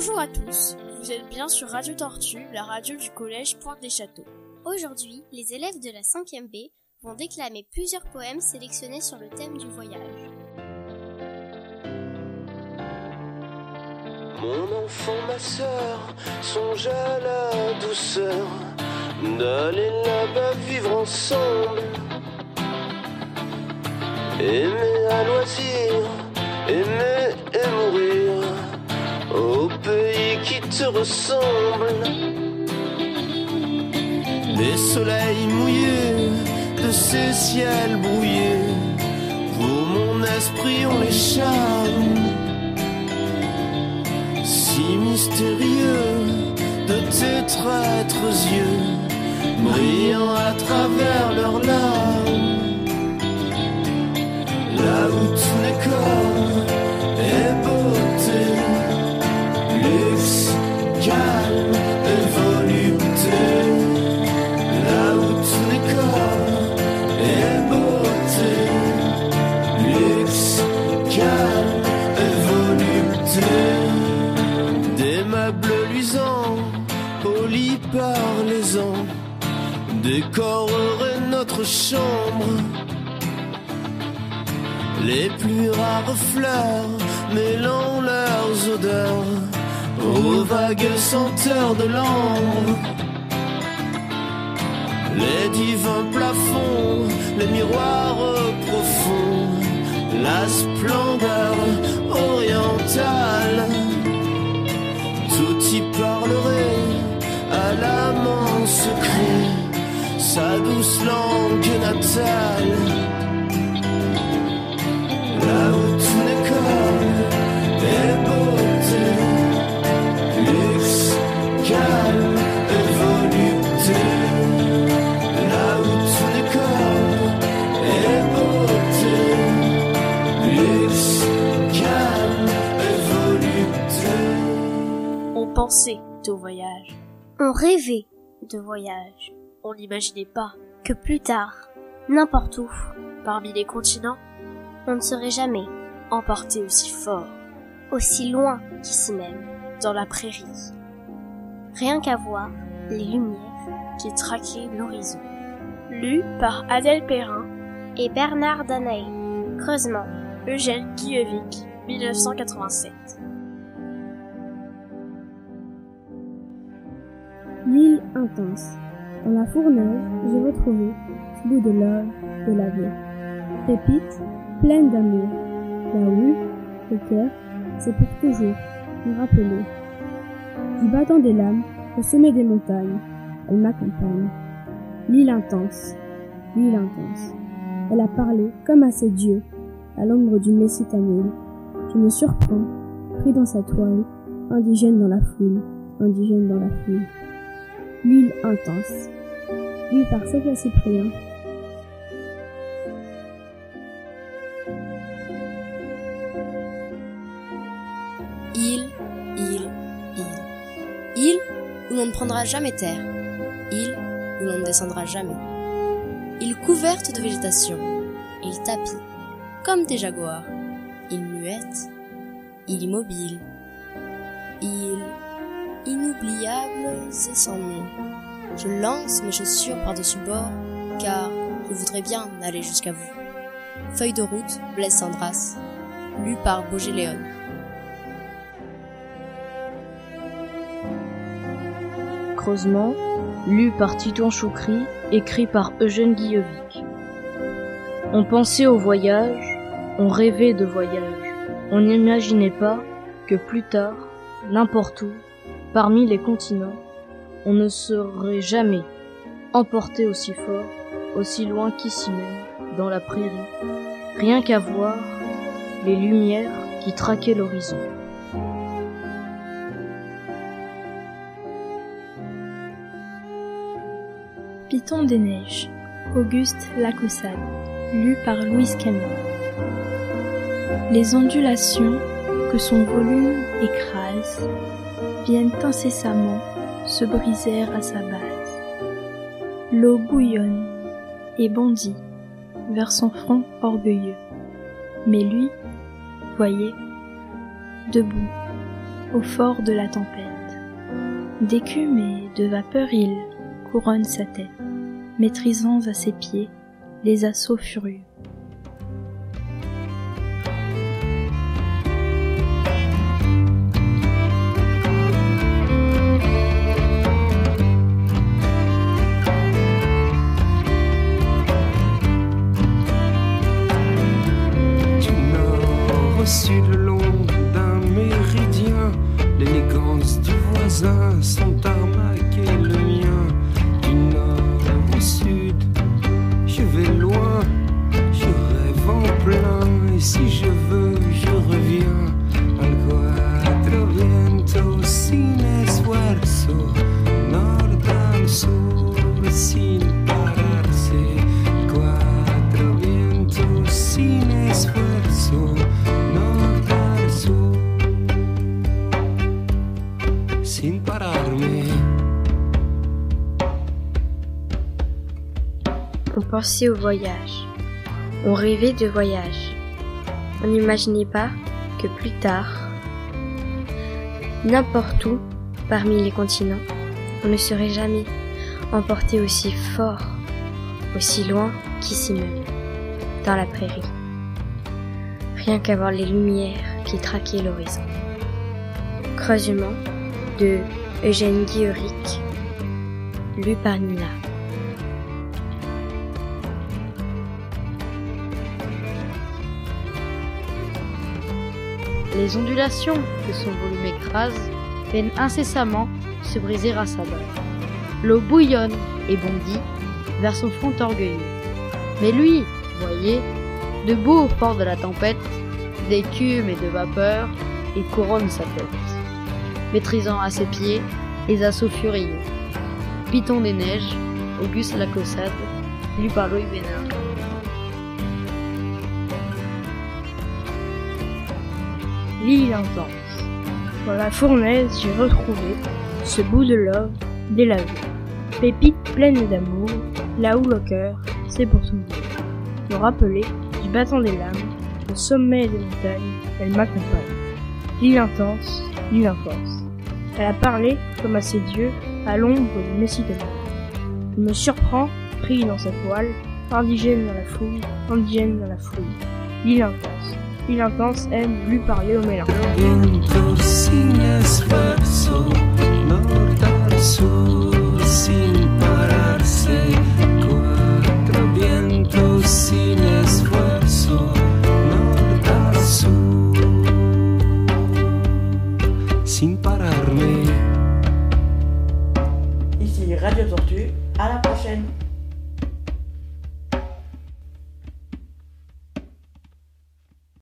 Bonjour à tous, vous êtes bien sur Radio Tortue, la radio du collège Pointe des Châteaux. Aujourd'hui, les élèves de la 5e B vont déclamer plusieurs poèmes sélectionnés sur le thème du voyage. Mon enfant, ma sœur, songe à la douceur d'aller là-bas vivre ensemble. Aimer à loisir, aimer et mourir qui te ressemble. Les soleils mouillés de ces ciels brouillés, pour mon esprit on les charme. Si mystérieux de tes traîtres yeux, brillant à travers leurs larmes. Là où tout n'est corps décoreraient notre chambre. Les plus rares fleurs mêlant leurs odeurs aux vagues senteurs de l'ambre. Les divins plafonds, les miroirs profonds, la splendeur orientale. Sa douce langue natale. Là où tout n'est corps et beauté, luxe, calme et volupté. Là où tout n'est corps et beauté, luxe, calme et volupté. On pensait au voyage, On rêvait de voyage, on n'imaginait pas, que plus tard, n'importe où, parmi les continents, on ne serait jamais emporté aussi fort, aussi loin qu'ici même. dans la prairie, Rien qu'à voir les lumières qui traquaient l'horizon. Lu par Adèle Perrin, et Bernard Danaé. Creusement. Eugène Guillevic, 1987. L'île intense. Dans la fournaise, j'ai retrouvé ce bout de l'or de la vie. Pépite, pleine d'amour. Là où, le cœur, c'est pour toujours me rappeler. Du battant des lames, au sommet des montagnes, elle m'accompagne. L'île intense, l'île intense. Elle a parlé comme à ses dieux, à l'ombre du messie tamil. Je me surprends, pris dans sa toile, indigène dans la foule, indigène dans la foule. L'île intense. Lue par Sophia Cyprien. Île, île, île. Île où l'on ne prendra jamais terre. Île où l'on ne descendra jamais. Île couverte de végétation. Île tapis, comme des jaguars. Île muette. Île immobile. Île inoubliables et sans nom. Je lance mes chaussures par-dessus bord, car je voudrais bien aller jusqu'à vous. Feuille de route, Blaise Sandras, lu par Boger Léon. Creusement, lu par Titon Choukri, écrit par Eugène Guillevic. On pensait au voyage, on rêvait de voyage, on n'imaginait pas que plus tard, n'importe où, parmi les continents, on ne serait jamais emporté aussi fort, aussi loin qu'ici même, dans la prairie, rien qu'à voir les lumières qui traquaient l'horizon. Python des neiges, Auguste Lacaussade, lu par Louise Camus. Les ondulations que son volume écrase viennent incessamment se briser à sa base. L'eau bouillonne et bondit vers son front orgueilleux. Mais lui, voyez, debout, au fort de la tempête. D'écume et de vapeur il couronne sa tête, maîtrisant à ses pieds les assauts furieux. Nord au pensait au voyage. On rêvait de voyage. On n'imaginait pas que plus tard, n'importe où, parmi les continents, on ne serait jamais emporté aussi fort, aussi loin qu'ici même, dans la prairie. Rien qu'à voir les lumières qui traquaient l'horizon. Creusement de Eugène Guilleric, lu par Nina. Les ondulations que son volume écrase peinent incessamment se briser à sa base. L'eau bouillonne et bondit vers son front orgueilleux. Mais lui, voyez, debout au fort de la tempête, d'écume et de vapeur, il couronne sa tête, maîtrisant à ses pieds les assauts furieux. Python des neiges, Auguste Lacaussade, lu par Louis Bénin. L'île intense. Dans la fournaise, j'ai retrouvé ce bout de love délavé. Pépite pleine d'amour, là où le cœur, c'est pour tout Me rappeler du battant des lames, au sommet des montagnes, elle m'accompagne. L'île intense, l'île intense. Elle a parlé comme à ses dieux à l'ombre du Messicano. Il me surprend, pris dans sa toile, indigène dans la foule, indigène dans la foule. L'île intense. L'île intense nord al sur sin pararme. Ici Radio Tortue, à la prochaine